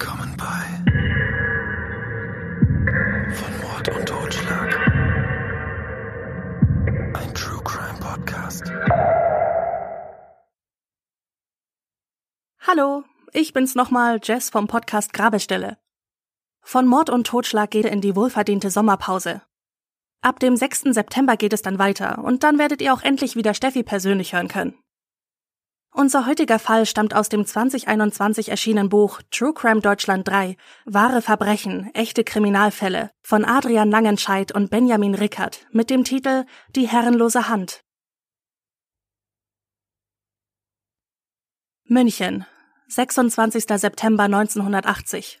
Willkommen bei Von Mord und Totschlag. Ein True Crime Podcast. Hallo, ich bin's nochmal, Jess vom Podcast Grabestelle. Von Mord und Totschlag geht in die wohlverdiente Sommerpause. Ab dem 6. September geht es dann weiter und dann werdet ihr auch endlich wieder Steffi persönlich hören können. Unser heutiger Fall stammt aus dem 2021 erschienenen Buch True Crime Deutschland 3 Wahre Verbrechen, echte Kriminalfälle von Adrian Langenscheidt und Benjamin Rickert mit dem Titel Die herrenlose Hand. München, 26. September 1980.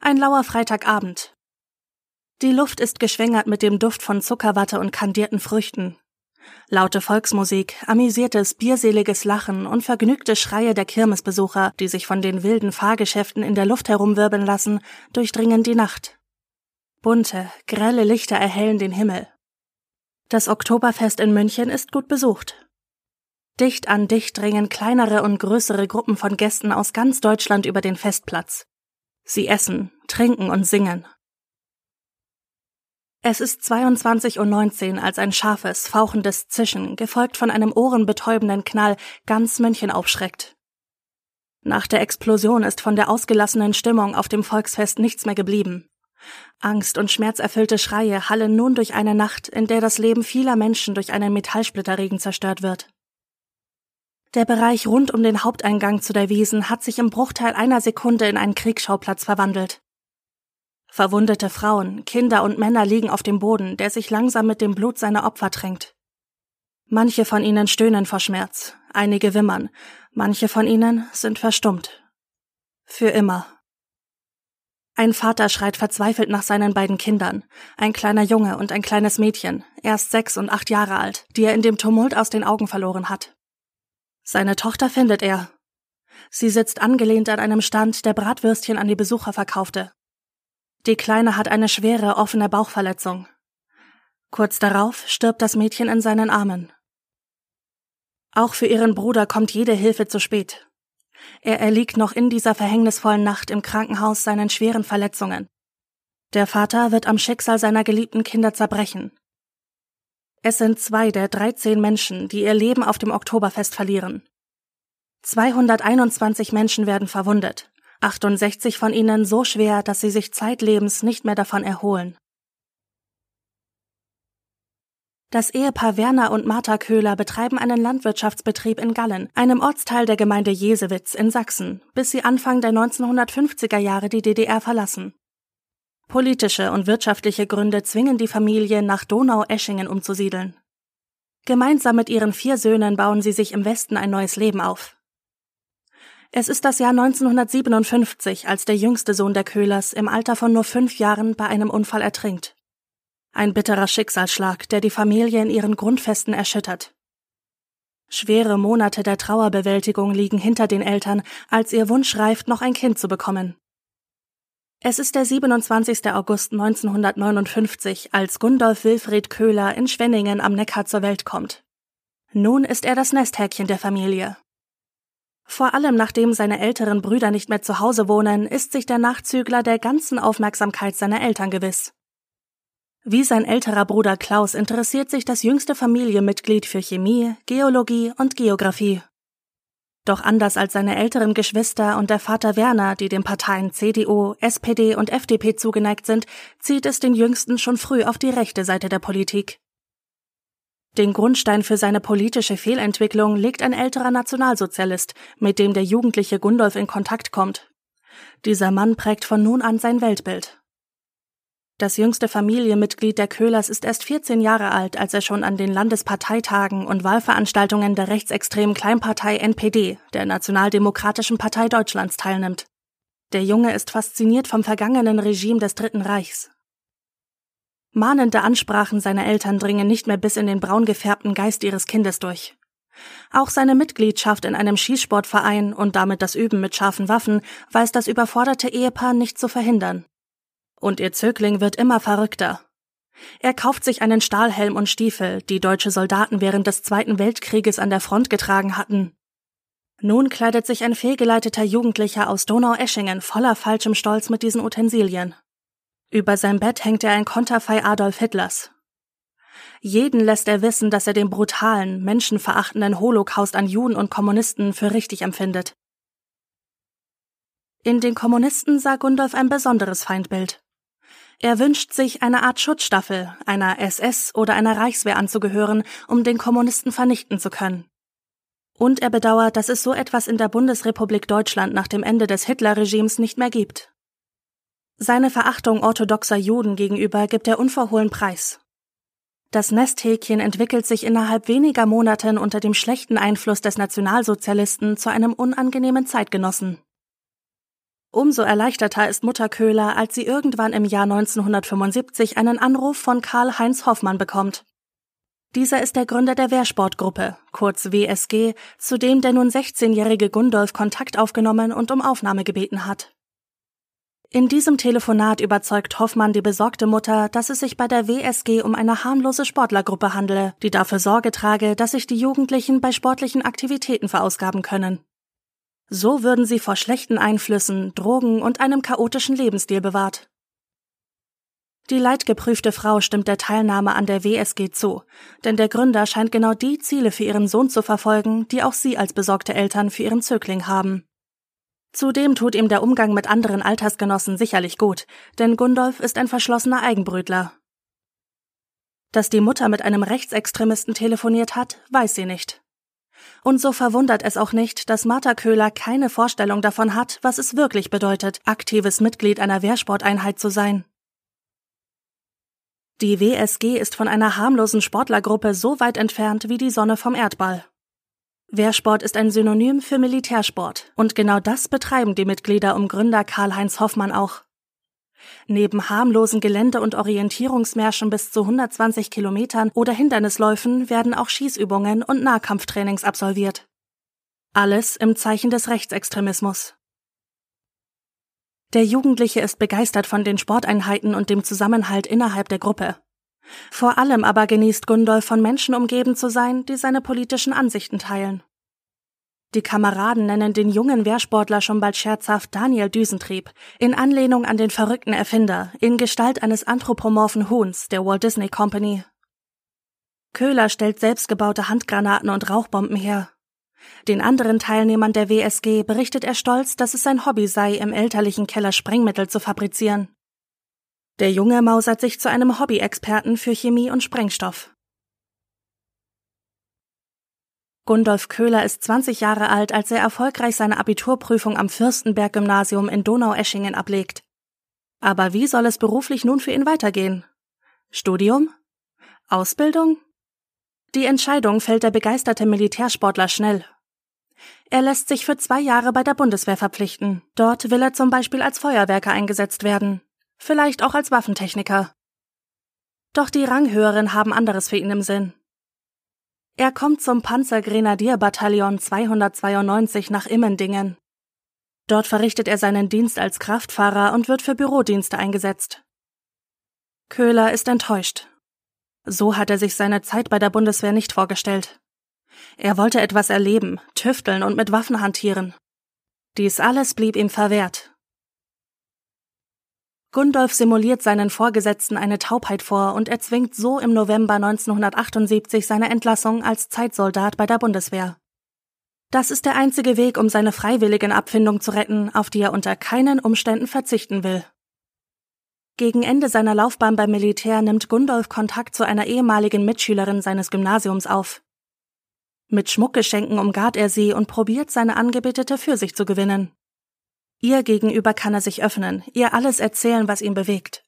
Ein lauer Freitagabend. Die Luft ist geschwängert mit dem Duft von Zuckerwatte und kandierten Früchten. Laute Volksmusik, amüsiertes, bierseliges Lachen und vergnügte Schreie der Kirmesbesucher, die sich von den wilden Fahrgeschäften in der Luft herumwirbeln lassen, durchdringen die Nacht. Bunte, grelle Lichter erhellen den Himmel. Das Oktoberfest in München ist gut besucht. Dicht an dicht dringen kleinere und größere Gruppen von Gästen aus ganz Deutschland über den Festplatz. Sie essen, trinken und singen. Es ist 22.19 Uhr, als ein scharfes, fauchendes Zischen, gefolgt von einem ohrenbetäubenden Knall, ganz München aufschreckt. Nach der Explosion ist von der ausgelassenen Stimmung auf dem Volksfest nichts mehr geblieben. Angst und schmerzerfüllte Schreie hallen nun durch eine Nacht, in der das Leben vieler Menschen durch einen Metallsplitterregen zerstört wird. Der Bereich rund um den Haupteingang zu der Wiesen hat sich im Bruchteil einer Sekunde in einen Kriegsschauplatz verwandelt. Verwundete Frauen, Kinder und Männer liegen auf dem Boden, der sich langsam mit dem Blut seiner Opfer tränkt. Manche von ihnen stöhnen vor Schmerz, einige wimmern, manche von ihnen sind verstummt. Für immer. Ein Vater schreit verzweifelt nach seinen beiden Kindern, ein kleiner Junge und ein kleines Mädchen, erst sechs und acht Jahre alt, die er in dem Tumult aus den Augen verloren hat. Seine Tochter findet er. Sie sitzt angelehnt an einem Stand, der Bratwürstchen an die Besucher verkaufte. Die Kleine hat eine schwere, offene Bauchverletzung. Kurz darauf stirbt das Mädchen in seinen Armen. Auch für ihren Bruder kommt jede Hilfe zu spät. Er erliegt noch in dieser verhängnisvollen Nacht im Krankenhaus seinen schweren Verletzungen. Der Vater wird am Schicksal seiner geliebten Kinder zerbrechen. Es sind zwei der 13 Menschen, die ihr Leben auf dem Oktoberfest verlieren. 221 Menschen werden verwundet, 68 von ihnen so schwer, dass sie sich zeitlebens nicht mehr davon erholen. Das Ehepaar Werner und Martha Köhler betreiben einen Landwirtschaftsbetrieb in Gallen, einem Ortsteil der Gemeinde Jesewitz in Sachsen, bis sie Anfang der 1950er Jahre die DDR verlassen. Politische und wirtschaftliche Gründe zwingen die Familie, nach Donau-Eschingen umzusiedeln. Gemeinsam mit ihren vier Söhnen bauen sie sich im Westen ein neues Leben auf. Es ist das Jahr 1957, als der jüngste Sohn der Köhlers im Alter von nur fünf Jahren bei einem Unfall ertrinkt. Ein bitterer Schicksalsschlag, der die Familie in ihren Grundfesten erschüttert. Schwere Monate der Trauerbewältigung liegen hinter den Eltern, als ihr Wunsch reift, noch ein Kind zu bekommen. Es ist der 27. August 1959, als Gundolf Wilfried Köhler in Schwenningen am Neckar zur Welt kommt. Nun ist er das Nesthäkchen der Familie. Vor allem nachdem seine älteren Brüder nicht mehr zu Hause wohnen, ist sich der Nachzügler der ganzen Aufmerksamkeit seiner Eltern gewiss. Wie sein älterer Bruder Klaus interessiert sich das jüngste Familienmitglied für Chemie, Geologie und Geographie. Doch anders als seine älteren Geschwister und der Vater Werner, die den Parteien CDU, SPD und FDP zugeneigt sind, zieht es den Jüngsten schon früh auf die rechte Seite der Politik. Den Grundstein für seine politische Fehlentwicklung legt ein älterer Nationalsozialist, mit dem der jugendliche Gundolf in Kontakt kommt. Dieser Mann prägt von nun an sein Weltbild. Das jüngste Familienmitglied der Köhlers ist erst 14 Jahre alt, als er schon an den Landesparteitagen und Wahlveranstaltungen der rechtsextremen Kleinpartei NPD, der Nationaldemokratischen Partei Deutschlands, teilnimmt. Der Junge ist fasziniert vom vergangenen Regime des Dritten Reichs. Mahnende Ansprachen seiner Eltern dringen nicht mehr bis in den braun gefärbten Geist ihres Kindes durch. Auch seine Mitgliedschaft in einem Schießsportverein und damit das Üben mit scharfen Waffen weiß das überforderte Ehepaar nicht zu verhindern. Und ihr Zögling wird immer verrückter. Er kauft sich einen Stahlhelm und Stiefel, die deutsche Soldaten während des Zweiten Weltkrieges an der Front getragen hatten. Nun kleidet sich ein fehlgeleiteter Jugendlicher aus Donau-Eschingen voller falschem Stolz mit diesen Utensilien. Über sein Bett hängt er ein Konterfei Adolf Hitlers. Jeden lässt er wissen, dass er den brutalen, menschenverachtenden Holocaust an Juden und Kommunisten für richtig empfindet. In den Kommunisten sah Gundolf ein besonderes Feindbild. Er wünscht sich, eine Art Schutzstaffel, einer SS oder einer Reichswehr anzugehören, um den Kommunisten vernichten zu können. Und er bedauert, dass es so etwas in der Bundesrepublik Deutschland nach dem Ende des Hitlerregimes nicht mehr gibt. Seine Verachtung orthodoxer Juden gegenüber gibt er unverhohlen preis. Das Nesthäkchen entwickelt sich innerhalb weniger Monaten unter dem schlechten Einfluss des Nationalsozialisten zu einem unangenehmen Zeitgenossen. Umso erleichterter ist Mutter Köhler, als sie irgendwann im Jahr 1975 einen Anruf von Karl-Heinz Hoffmann bekommt. Dieser ist der Gründer der Wehrsportgruppe, kurz WSG, zu dem der nun 16-jährige Gundolf Kontakt aufgenommen und um Aufnahme gebeten hat. In diesem Telefonat überzeugt Hoffmann die besorgte Mutter, dass es sich bei der WSG um eine harmlose Sportlergruppe handele, die dafür Sorge trage, dass sich die Jugendlichen bei sportlichen Aktivitäten verausgaben können. So würden sie vor schlechten Einflüssen, Drogen und einem chaotischen Lebensstil bewahrt. Die leidgeprüfte Frau stimmt der Teilnahme an der WSG zu, denn der Gründer scheint genau die Ziele für ihren Sohn zu verfolgen, die auch sie als besorgte Eltern für ihren Zögling haben. Zudem tut ihm der Umgang mit anderen Altersgenossen sicherlich gut, denn Gundolf ist ein verschlossener Eigenbrötler. Dass die Mutter mit einem Rechtsextremisten telefoniert hat, weiß sie nicht. Und so verwundert es auch nicht, dass Martha Köhler keine Vorstellung davon hat, was es wirklich bedeutet, aktives Mitglied einer Wehrsporteinheit zu sein. Die WSG ist von einer harmlosen Sportlergruppe so weit entfernt wie die Sonne vom Erdball. Wehrsport ist ein Synonym für Militärsport, und genau das betreiben die Mitglieder um Gründer Karl-Heinz Hoffmann auch. Neben harmlosen Gelände- und Orientierungsmärschen bis zu 120 Kilometern oder Hindernisläufen werden auch Schießübungen und Nahkampftrainings absolviert. Alles im Zeichen des Rechtsextremismus. Der Jugendliche ist begeistert von den Sporteinheiten und dem Zusammenhalt innerhalb der Gruppe. Vor allem aber genießt Gundolf von Menschen umgeben zu sein, die seine politischen Ansichten teilen. Die Kameraden nennen den jungen Wehrsportler schon bald scherzhaft Daniel Düsentrieb, in Anlehnung an den verrückten Erfinder, in Gestalt eines anthropomorphen Huhns der Walt Disney Company. Köhler stellt selbstgebaute Handgranaten und Rauchbomben her. Den anderen Teilnehmern der WSG berichtet er stolz, dass es sein Hobby sei, im elterlichen Keller Sprengmittel zu fabrizieren. Der Junge mausert sich zu einem Hobby-Experten für Chemie und Sprengstoff. Gundolf Köhler ist 20 Jahre alt, als er erfolgreich seine Abiturprüfung am Fürstenberg-Gymnasium in Donaueschingen ablegt. Aber wie soll es beruflich nun für ihn weitergehen? Studium? Ausbildung? Die Entscheidung fällt der begeisterte Militärsportler schnell. Er lässt sich für zwei Jahre bei der Bundeswehr verpflichten. Dort will er zum Beispiel als Feuerwerker eingesetzt werden. Vielleicht auch als Waffentechniker. Doch die Ranghöheren haben anderes für ihn im Sinn. Er kommt zum Panzergrenadierbataillon 292 nach Immendingen. Dort verrichtet er seinen Dienst als Kraftfahrer und wird für Bürodienste eingesetzt. Köhler ist enttäuscht. So hat er sich seine Zeit bei der Bundeswehr nicht vorgestellt. Er wollte etwas erleben, tüfteln und mit Waffen hantieren. Dies alles blieb ihm verwehrt. Gundolf simuliert seinen Vorgesetzten eine Taubheit vor und erzwingt so im November 1978 seine Entlassung als Zeitsoldat bei der Bundeswehr. Das ist der einzige Weg, um seine freiwilligen Abfindung zu retten, auf die er unter keinen Umständen verzichten will. Gegen Ende seiner Laufbahn beim Militär nimmt Gundolf Kontakt zu einer ehemaligen Mitschülerin seines Gymnasiums auf. Mit Schmuckgeschenken umgart er sie und probiert seine Angebetete für sich zu gewinnen. Ihr gegenüber kann er sich öffnen, ihr alles erzählen, was ihn bewegt.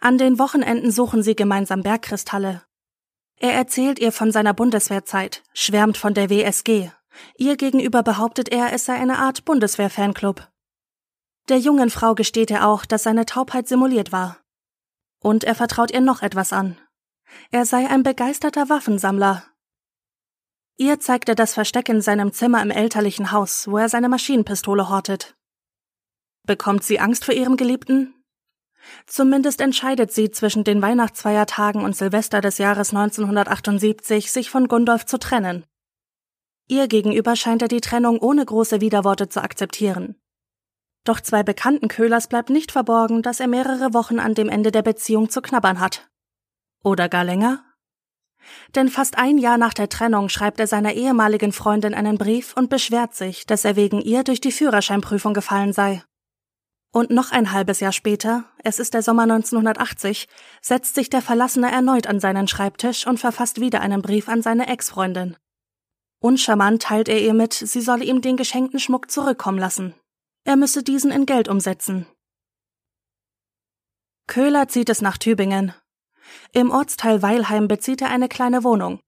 An den Wochenenden suchen sie gemeinsam Bergkristalle. Er erzählt ihr von seiner Bundeswehrzeit, schwärmt von der WSG. Ihr gegenüber behauptet er, es sei eine Art Bundeswehr-Fanclub. Der jungen Frau gesteht er auch, dass seine Taubheit simuliert war. Und er vertraut ihr noch etwas an. Er sei ein begeisterter Waffensammler. Ihr zeigt er das Versteck in seinem Zimmer im elterlichen Haus, wo er seine Maschinenpistole hortet. Bekommt sie Angst vor ihrem Geliebten? Zumindest entscheidet sie zwischen den Weihnachtsfeiertagen und Silvester des Jahres 1978, sich von Gundolf zu trennen. Ihr gegenüber scheint er die Trennung ohne große Widerworte zu akzeptieren. Doch zwei bekannten Köhlers bleibt nicht verborgen, dass er mehrere Wochen an dem Ende der Beziehung zu knabbern hat. Oder gar länger? Denn fast ein Jahr nach der Trennung schreibt er seiner ehemaligen Freundin einen Brief und beschwert sich, dass er wegen ihr durch die Führerscheinprüfung gefallen sei. Und noch ein halbes Jahr später, es ist der Sommer 1980, setzt sich der Verlassene erneut an seinen Schreibtisch und verfasst wieder einen Brief an seine Ex-Freundin. Uncharmant teilt er ihr mit, sie solle ihm den geschenkten Schmuck zurückkommen lassen. Er müsse diesen in Geld umsetzen. Köhler zieht es nach Tübingen. Im Ortsteil Weilheim bezieht er eine kleine Wohnung.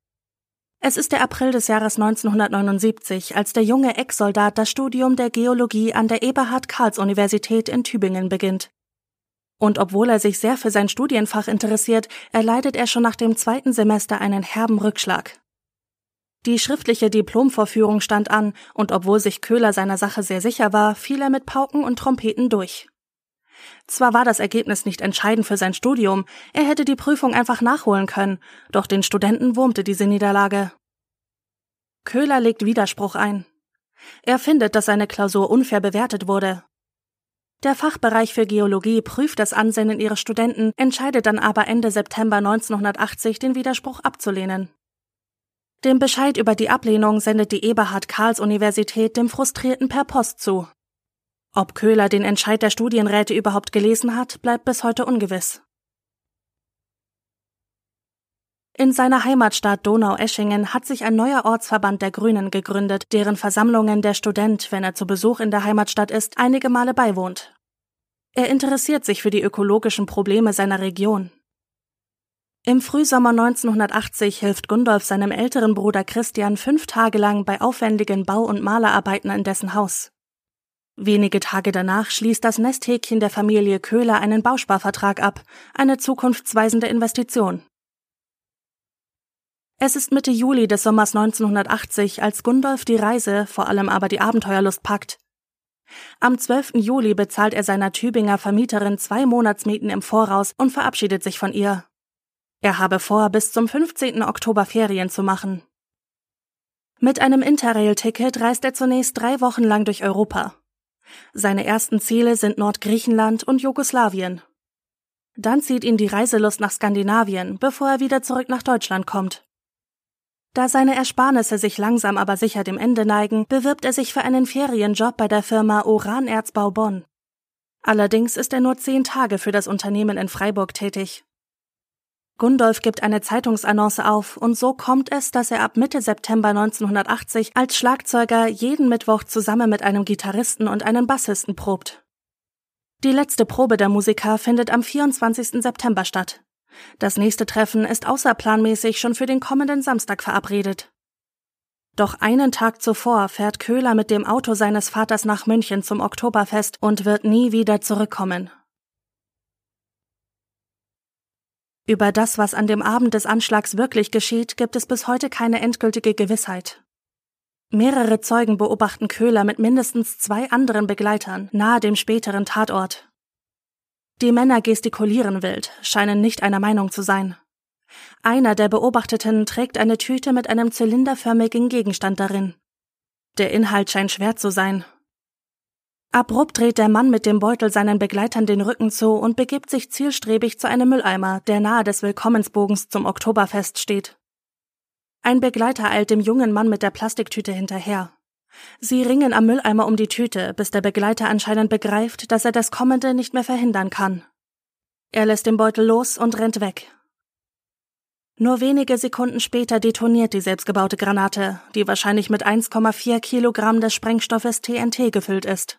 Es ist der April des Jahres 1979, als der junge Ex-Soldat das Studium der Geologie an der Eberhard-Karls-Universität in Tübingen beginnt. Und obwohl er sich sehr für sein Studienfach interessiert, erleidet er schon nach dem zweiten Semester einen herben Rückschlag. Die schriftliche Diplomvorführung stand an, und obwohl sich Köhler seiner Sache sehr sicher war, fiel er mit Pauken und Trompeten durch. Zwar war das Ergebnis nicht entscheidend für sein Studium, er hätte die Prüfung einfach nachholen können, doch den Studenten wurmte diese Niederlage. Köhler legt Widerspruch ein. Er findet, dass seine Klausur unfair bewertet wurde. Der Fachbereich für Geologie prüft das Ansinnen ihrer Studenten, entscheidet dann aber Ende September 1980 den Widerspruch abzulehnen. Den Bescheid über die Ablehnung sendet die Eberhard-Karls-Universität dem Frustrierten per Post zu. Ob Köhler den Entscheid der Studienräte überhaupt gelesen hat, bleibt bis heute ungewiss. In seiner Heimatstadt Donau-Eschingen hat sich ein neuer Ortsverband der Grünen gegründet, deren Versammlungen der Student, wenn er zu Besuch in der Heimatstadt ist, einige Male beiwohnt. Er interessiert sich für die ökologischen Probleme seiner Region. Im Frühsommer 1980 hilft Gundolf seinem älteren Bruder Christian fünf Tage lang bei aufwendigen Bau- und Malerarbeiten in dessen Haus. Wenige Tage danach schließt das Nesthäkchen der Familie Köhler einen Bausparvertrag ab, eine zukunftsweisende Investition. Es ist Mitte Juli des Sommers 1980, als Gundolf die Reise, vor allem aber die Abenteuerlust packt. Am 12. Juli bezahlt er seiner Tübinger Vermieterin zwei Monatsmieten im Voraus und verabschiedet sich von ihr. Er habe vor, bis zum 15. Oktober Ferien zu machen. Mit einem Interrail-Ticket reist er zunächst drei Wochen lang durch Europa. Seine ersten Ziele sind Nordgriechenland und Jugoslawien. Dann zieht ihn die Reiselust nach Skandinavien, bevor er wieder zurück nach Deutschland kommt. Da seine Ersparnisse sich langsam aber sicher dem Ende neigen, bewirbt er sich für einen Ferienjob bei der Firma Uranerzbau Bonn. Allerdings ist er nur zehn Tage für das Unternehmen in Freiburg tätig. Gundolf gibt eine Zeitungsannonce auf und so kommt es, dass er ab Mitte September 1980 als Schlagzeuger jeden Mittwoch zusammen mit einem Gitarristen und einem Bassisten probt. Die letzte Probe der Musiker findet am 24. September statt. Das nächste Treffen ist außerplanmäßig schon für den kommenden Samstag verabredet. Doch einen Tag zuvor fährt Köhler mit dem Auto seines Vaters nach München zum Oktoberfest und wird nie wieder zurückkommen. Über das, was an dem Abend des Anschlags wirklich geschieht, gibt es bis heute keine endgültige Gewissheit. Mehrere Zeugen beobachten Köhler mit mindestens zwei anderen Begleitern nahe dem späteren Tatort. Die Männer gestikulieren wild, scheinen nicht einer Meinung zu sein. Einer der Beobachteten trägt eine Tüte mit einem zylinderförmigen Gegenstand darin. Der Inhalt scheint schwer zu sein, Abrupt dreht der Mann mit dem Beutel seinen Begleitern den Rücken zu und begibt sich zielstrebig zu einem Mülleimer, der nahe des Willkommensbogens zum Oktoberfest steht. Ein Begleiter eilt dem jungen Mann mit der Plastiktüte hinterher. Sie ringen am Mülleimer um die Tüte, bis der Begleiter anscheinend begreift, dass er das Kommende nicht mehr verhindern kann. Er lässt den Beutel los und rennt weg. Nur wenige Sekunden später detoniert die selbstgebaute Granate, die wahrscheinlich mit 1,4 Kilogramm des Sprengstoffes TNT gefüllt ist.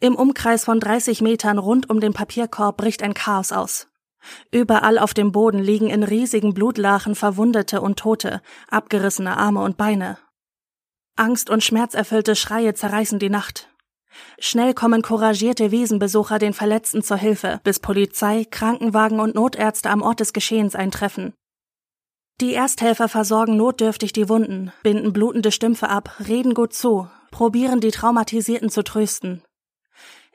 Im Umkreis von 30 Metern rund um den Papierkorb bricht ein Chaos aus. Überall auf dem Boden liegen in riesigen Blutlachen Verwundete und Tote, abgerissene Arme und Beine. Angst und schmerzerfüllte Schreie zerreißen die Nacht. Schnell kommen couragierte Wiesenbesucher den Verletzten zur Hilfe, bis Polizei, Krankenwagen und Notärzte am Ort des Geschehens eintreffen. Die Ersthelfer versorgen notdürftig die Wunden, binden blutende Stümpfe ab, reden gut zu, probieren die Traumatisierten zu trösten.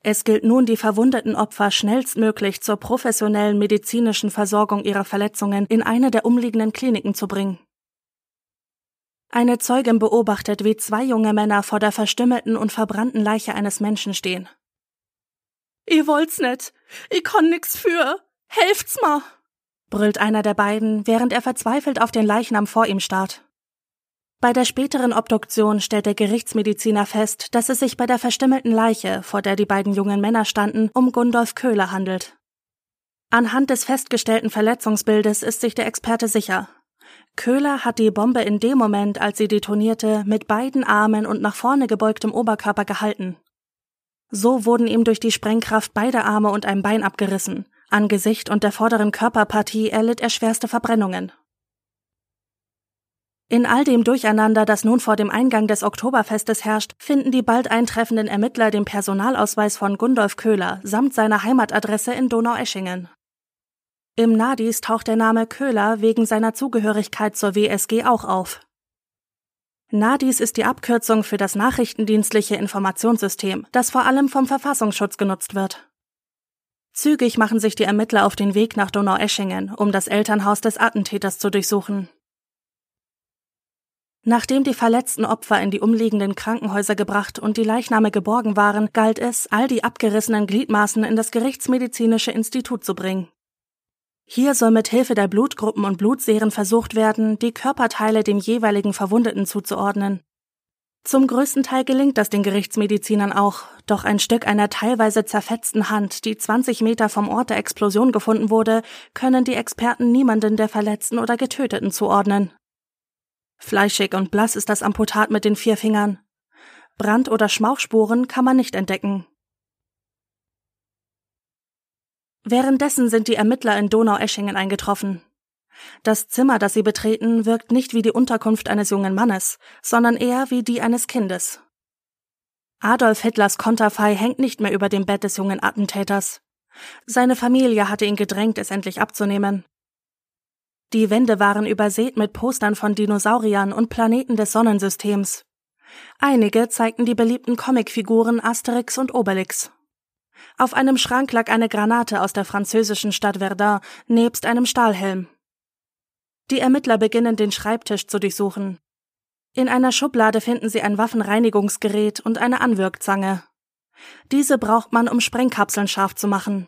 Es gilt nun, die verwundeten Opfer schnellstmöglich zur professionellen medizinischen Versorgung ihrer Verletzungen in eine der umliegenden Kliniken zu bringen. Eine Zeugin beobachtet, wie zwei junge Männer vor der verstümmelten und verbrannten Leiche eines Menschen stehen. Ihr wollt's net. Ich konn nix für. Helft's mal! brüllt einer der beiden, während er verzweifelt auf den Leichnam vor ihm starrt. Bei der späteren Obduktion stellt der Gerichtsmediziner fest, dass es sich bei der verstümmelten Leiche, vor der die beiden jungen Männer standen, um Gundolf Köhler handelt. Anhand des festgestellten Verletzungsbildes ist sich der Experte sicher. Köhler hat die Bombe in dem Moment, als sie detonierte, mit beiden Armen und nach vorne gebeugtem Oberkörper gehalten. So wurden ihm durch die Sprengkraft beide Arme und ein Bein abgerissen. An Gesicht und der vorderen Körperpartie erlitt er schwerste Verbrennungen. In all dem Durcheinander, das nun vor dem Eingang des Oktoberfestes herrscht, finden die bald eintreffenden Ermittler den Personalausweis von Gundolf Köhler samt seiner Heimatadresse in Donaueschingen. Im Nadis taucht der Name Köhler wegen seiner Zugehörigkeit zur WSG auch auf. NADIS ist die Abkürzung für das nachrichtendienstliche Informationssystem, das vor allem vom Verfassungsschutz genutzt wird. Zügig machen sich die Ermittler auf den Weg nach Donaueschingen, um das Elternhaus des Attentäters zu durchsuchen. Nachdem die verletzten Opfer in die umliegenden Krankenhäuser gebracht und die Leichname geborgen waren, galt es, all die abgerissenen Gliedmaßen in das Gerichtsmedizinische Institut zu bringen. Hier soll mit Hilfe der Blutgruppen und Blutserien versucht werden, die Körperteile dem jeweiligen Verwundeten zuzuordnen. Zum größten Teil gelingt das den Gerichtsmedizinern auch, doch ein Stück einer teilweise zerfetzten Hand, die 20 Meter vom Ort der Explosion gefunden wurde, können die Experten niemanden der Verletzten oder Getöteten zuordnen. Fleischig und blass ist das Amputat mit den vier Fingern. Brand- oder Schmauchspuren kann man nicht entdecken. Währenddessen sind die Ermittler in Donaueschingen eingetroffen. Das Zimmer, das sie betreten, wirkt nicht wie die Unterkunft eines jungen Mannes, sondern eher wie die eines Kindes. Adolf Hitlers Konterfei hängt nicht mehr über dem Bett des jungen Attentäters. Seine Familie hatte ihn gedrängt, es endlich abzunehmen. Die Wände waren übersät mit Postern von Dinosauriern und Planeten des Sonnensystems. Einige zeigten die beliebten Comicfiguren Asterix und Obelix. Auf einem Schrank lag eine Granate aus der französischen Stadt Verdun nebst einem Stahlhelm. Die Ermittler beginnen den Schreibtisch zu durchsuchen. In einer Schublade finden sie ein Waffenreinigungsgerät und eine Anwirkzange. Diese braucht man, um Sprengkapseln scharf zu machen.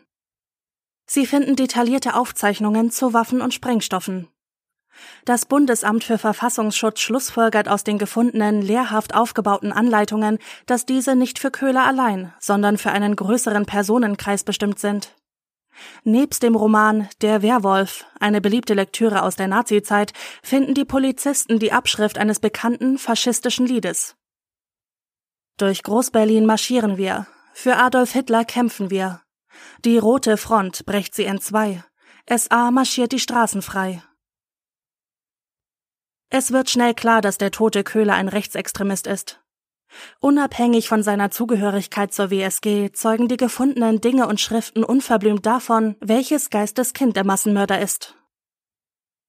Sie finden detaillierte Aufzeichnungen zu Waffen und Sprengstoffen. Das Bundesamt für Verfassungsschutz schlussfolgert aus den gefundenen lehrhaft aufgebauten Anleitungen, dass diese nicht für Köhler allein, sondern für einen größeren Personenkreis bestimmt sind. Nebst dem Roman Der Werwolf, eine beliebte Lektüre aus der Nazizeit, finden die Polizisten die Abschrift eines bekannten faschistischen Liedes. Durch Großberlin marschieren wir, für Adolf Hitler kämpfen wir. Die rote Front brecht sie entzwei, SA marschiert die Straßen frei. Es wird schnell klar, dass der tote Köhler ein Rechtsextremist ist. Unabhängig von seiner Zugehörigkeit zur WSG zeugen die gefundenen Dinge und Schriften unverblümt davon, welches Geisteskind der Massenmörder ist.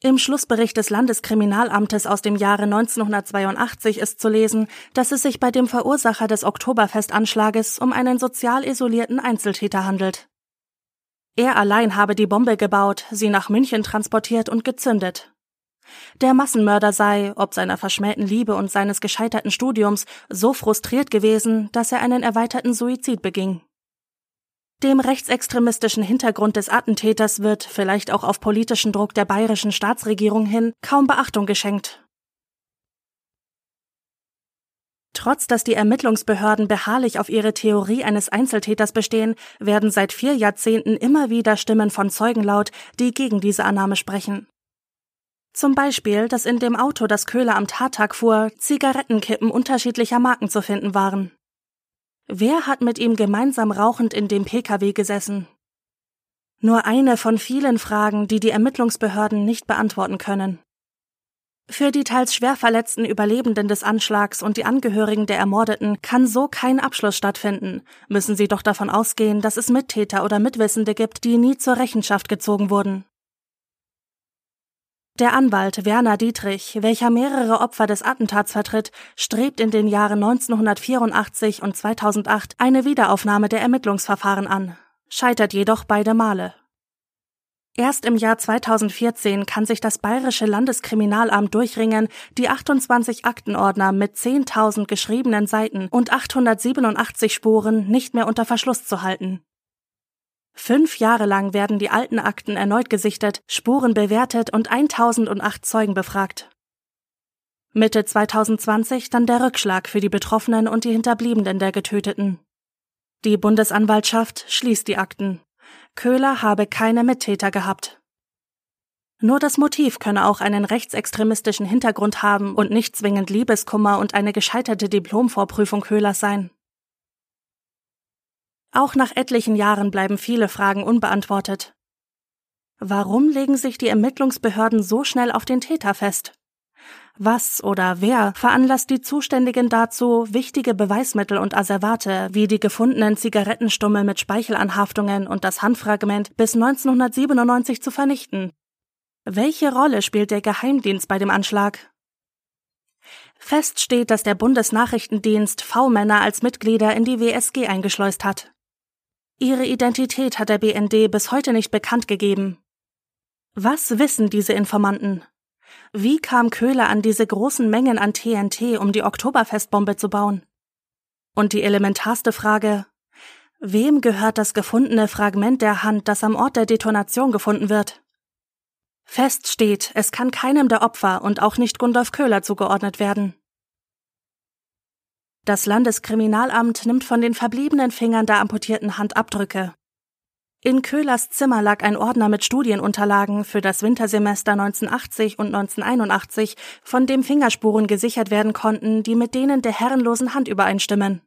Im Schlussbericht des Landeskriminalamtes aus dem Jahre 1982 ist zu lesen, dass es sich bei dem Verursacher des Oktoberfestanschlages um einen sozial isolierten Einzeltäter handelt. Er allein habe die Bombe gebaut, sie nach München transportiert und gezündet. Der Massenmörder sei, ob seiner verschmähten Liebe und seines gescheiterten Studiums, so frustriert gewesen, dass er einen erweiterten Suizid beging. Dem rechtsextremistischen Hintergrund des Attentäters wird, vielleicht auch auf politischen Druck der bayerischen Staatsregierung hin, kaum Beachtung geschenkt. Trotz dass die Ermittlungsbehörden beharrlich auf ihre Theorie eines Einzeltäters bestehen, werden seit vier Jahrzehnten immer wieder Stimmen von Zeugen laut, die gegen diese Annahme sprechen. Zum Beispiel, dass in dem Auto, das Köhler am Tattag fuhr, Zigarettenkippen unterschiedlicher Marken zu finden waren. Wer hat mit ihm gemeinsam rauchend in dem Pkw gesessen? Nur eine von vielen Fragen, die die Ermittlungsbehörden nicht beantworten können. Für die teils schwer verletzten Überlebenden des Anschlags und die Angehörigen der Ermordeten kann so kein Abschluss stattfinden, müssen sie doch davon ausgehen, dass es Mittäter oder Mitwissende gibt, die nie zur Rechenschaft gezogen wurden. Der Anwalt Werner Dietrich, welcher mehrere Opfer des Attentats vertritt, strebt in den Jahren 1984 und 2008 eine Wiederaufnahme der Ermittlungsverfahren an, scheitert jedoch beide Male. Erst im Jahr 2014 kann sich das Bayerische Landeskriminalamt durchringen, die 28 Aktenordner mit 10.000 geschriebenen Seiten und 887 Spuren nicht mehr unter Verschluss zu halten. Fünf Jahre lang werden die alten Akten erneut gesichtet, Spuren bewertet und 1008 Zeugen befragt. Mitte 2020 dann der Rückschlag für die Betroffenen und die Hinterbliebenen der Getöteten. Die Bundesanwaltschaft schließt die Akten. Köhler habe keine Mittäter gehabt. Nur das Motiv könne auch einen rechtsextremistischen Hintergrund haben und nicht zwingend Liebeskummer und eine gescheiterte Diplomvorprüfung Köhlers sein. Auch nach etlichen Jahren bleiben viele Fragen unbeantwortet. Warum legen sich die Ermittlungsbehörden so schnell auf den Täter fest? Was oder wer veranlasst die Zuständigen dazu, wichtige Beweismittel und Asservate wie die gefundenen Zigarettenstummel mit Speichelanhaftungen und das Handfragment bis 1997 zu vernichten? Welche Rolle spielt der Geheimdienst bei dem Anschlag? Fest steht, dass der Bundesnachrichtendienst V-Männer als Mitglieder in die WSG eingeschleust hat. Ihre Identität hat der BND bis heute nicht bekannt gegeben. Was wissen diese Informanten? Wie kam Köhler an diese großen Mengen an TNT, um die Oktoberfestbombe zu bauen? Und die elementarste Frage, wem gehört das gefundene Fragment der Hand, das am Ort der Detonation gefunden wird? Fest steht, es kann keinem der Opfer und auch nicht Gundolf Köhler zugeordnet werden. Das Landeskriminalamt nimmt von den verbliebenen Fingern der amputierten Hand Abdrücke. In Köhlers Zimmer lag ein Ordner mit Studienunterlagen für das Wintersemester 1980 und 1981, von dem Fingerspuren gesichert werden konnten, die mit denen der herrenlosen Hand übereinstimmen.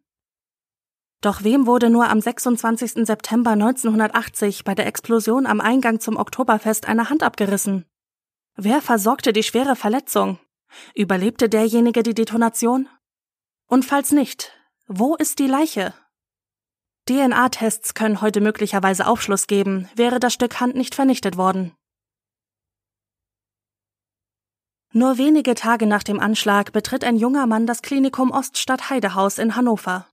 Doch wem wurde nur am 26. September 1980 bei der Explosion am Eingang zum Oktoberfest eine Hand abgerissen? Wer versorgte die schwere Verletzung? Überlebte derjenige die Detonation? Und falls nicht, wo ist die Leiche? DNA-Tests können heute möglicherweise Aufschluss geben, wäre das Stück Hand nicht vernichtet worden. Nur wenige Tage nach dem Anschlag betritt ein junger Mann das Klinikum Oststadt Heidehaus in Hannover.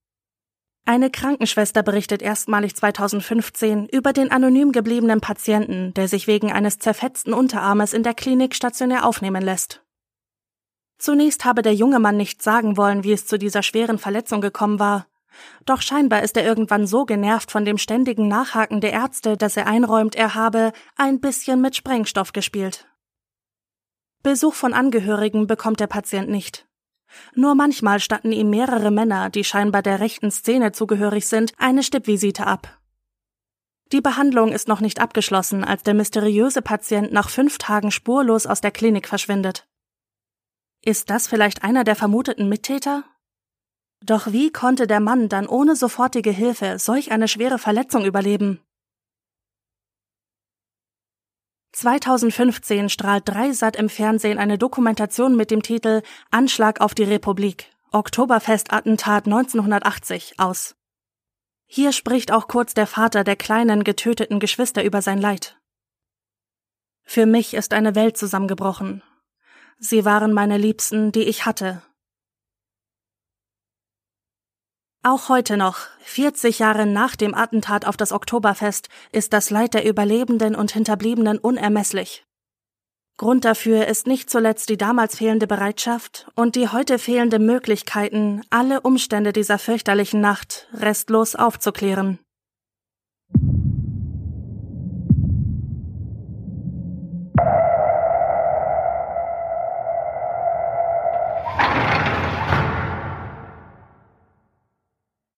Eine Krankenschwester berichtet erstmalig 2015 über den anonym gebliebenen Patienten, der sich wegen eines zerfetzten Unterarmes in der Klinik stationär aufnehmen lässt. Zunächst habe der junge Mann nicht sagen wollen, wie es zu dieser schweren Verletzung gekommen war, doch scheinbar ist er irgendwann so genervt von dem ständigen Nachhaken der Ärzte, dass er einräumt, er habe ein bisschen mit Sprengstoff gespielt. Besuch von Angehörigen bekommt der Patient nicht. Nur manchmal statten ihm mehrere Männer, die scheinbar der rechten Szene zugehörig sind, eine Stippvisite ab. Die Behandlung ist noch nicht abgeschlossen, als der mysteriöse Patient nach fünf Tagen spurlos aus der Klinik verschwindet. Ist das vielleicht einer der vermuteten Mittäter? Doch wie konnte der Mann dann ohne sofortige Hilfe solch eine schwere Verletzung überleben? 2015 strahlt Dreisat im Fernsehen eine Dokumentation mit dem Titel Anschlag auf die Republik, Oktoberfest-Attentat 1980 aus. Hier spricht auch kurz der Vater der kleinen getöteten Geschwister über sein Leid. Für mich ist eine Welt zusammengebrochen. Sie waren meine Liebsten, die ich hatte, Auch heute noch, 40 Jahre nach dem Attentat auf das Oktoberfest, ist das Leid der Überlebenden und Hinterbliebenen unermesslich. Grund dafür ist nicht zuletzt die damals fehlende Bereitschaft und die heute fehlende Möglichkeiten, alle Umstände dieser fürchterlichen Nacht restlos aufzuklären.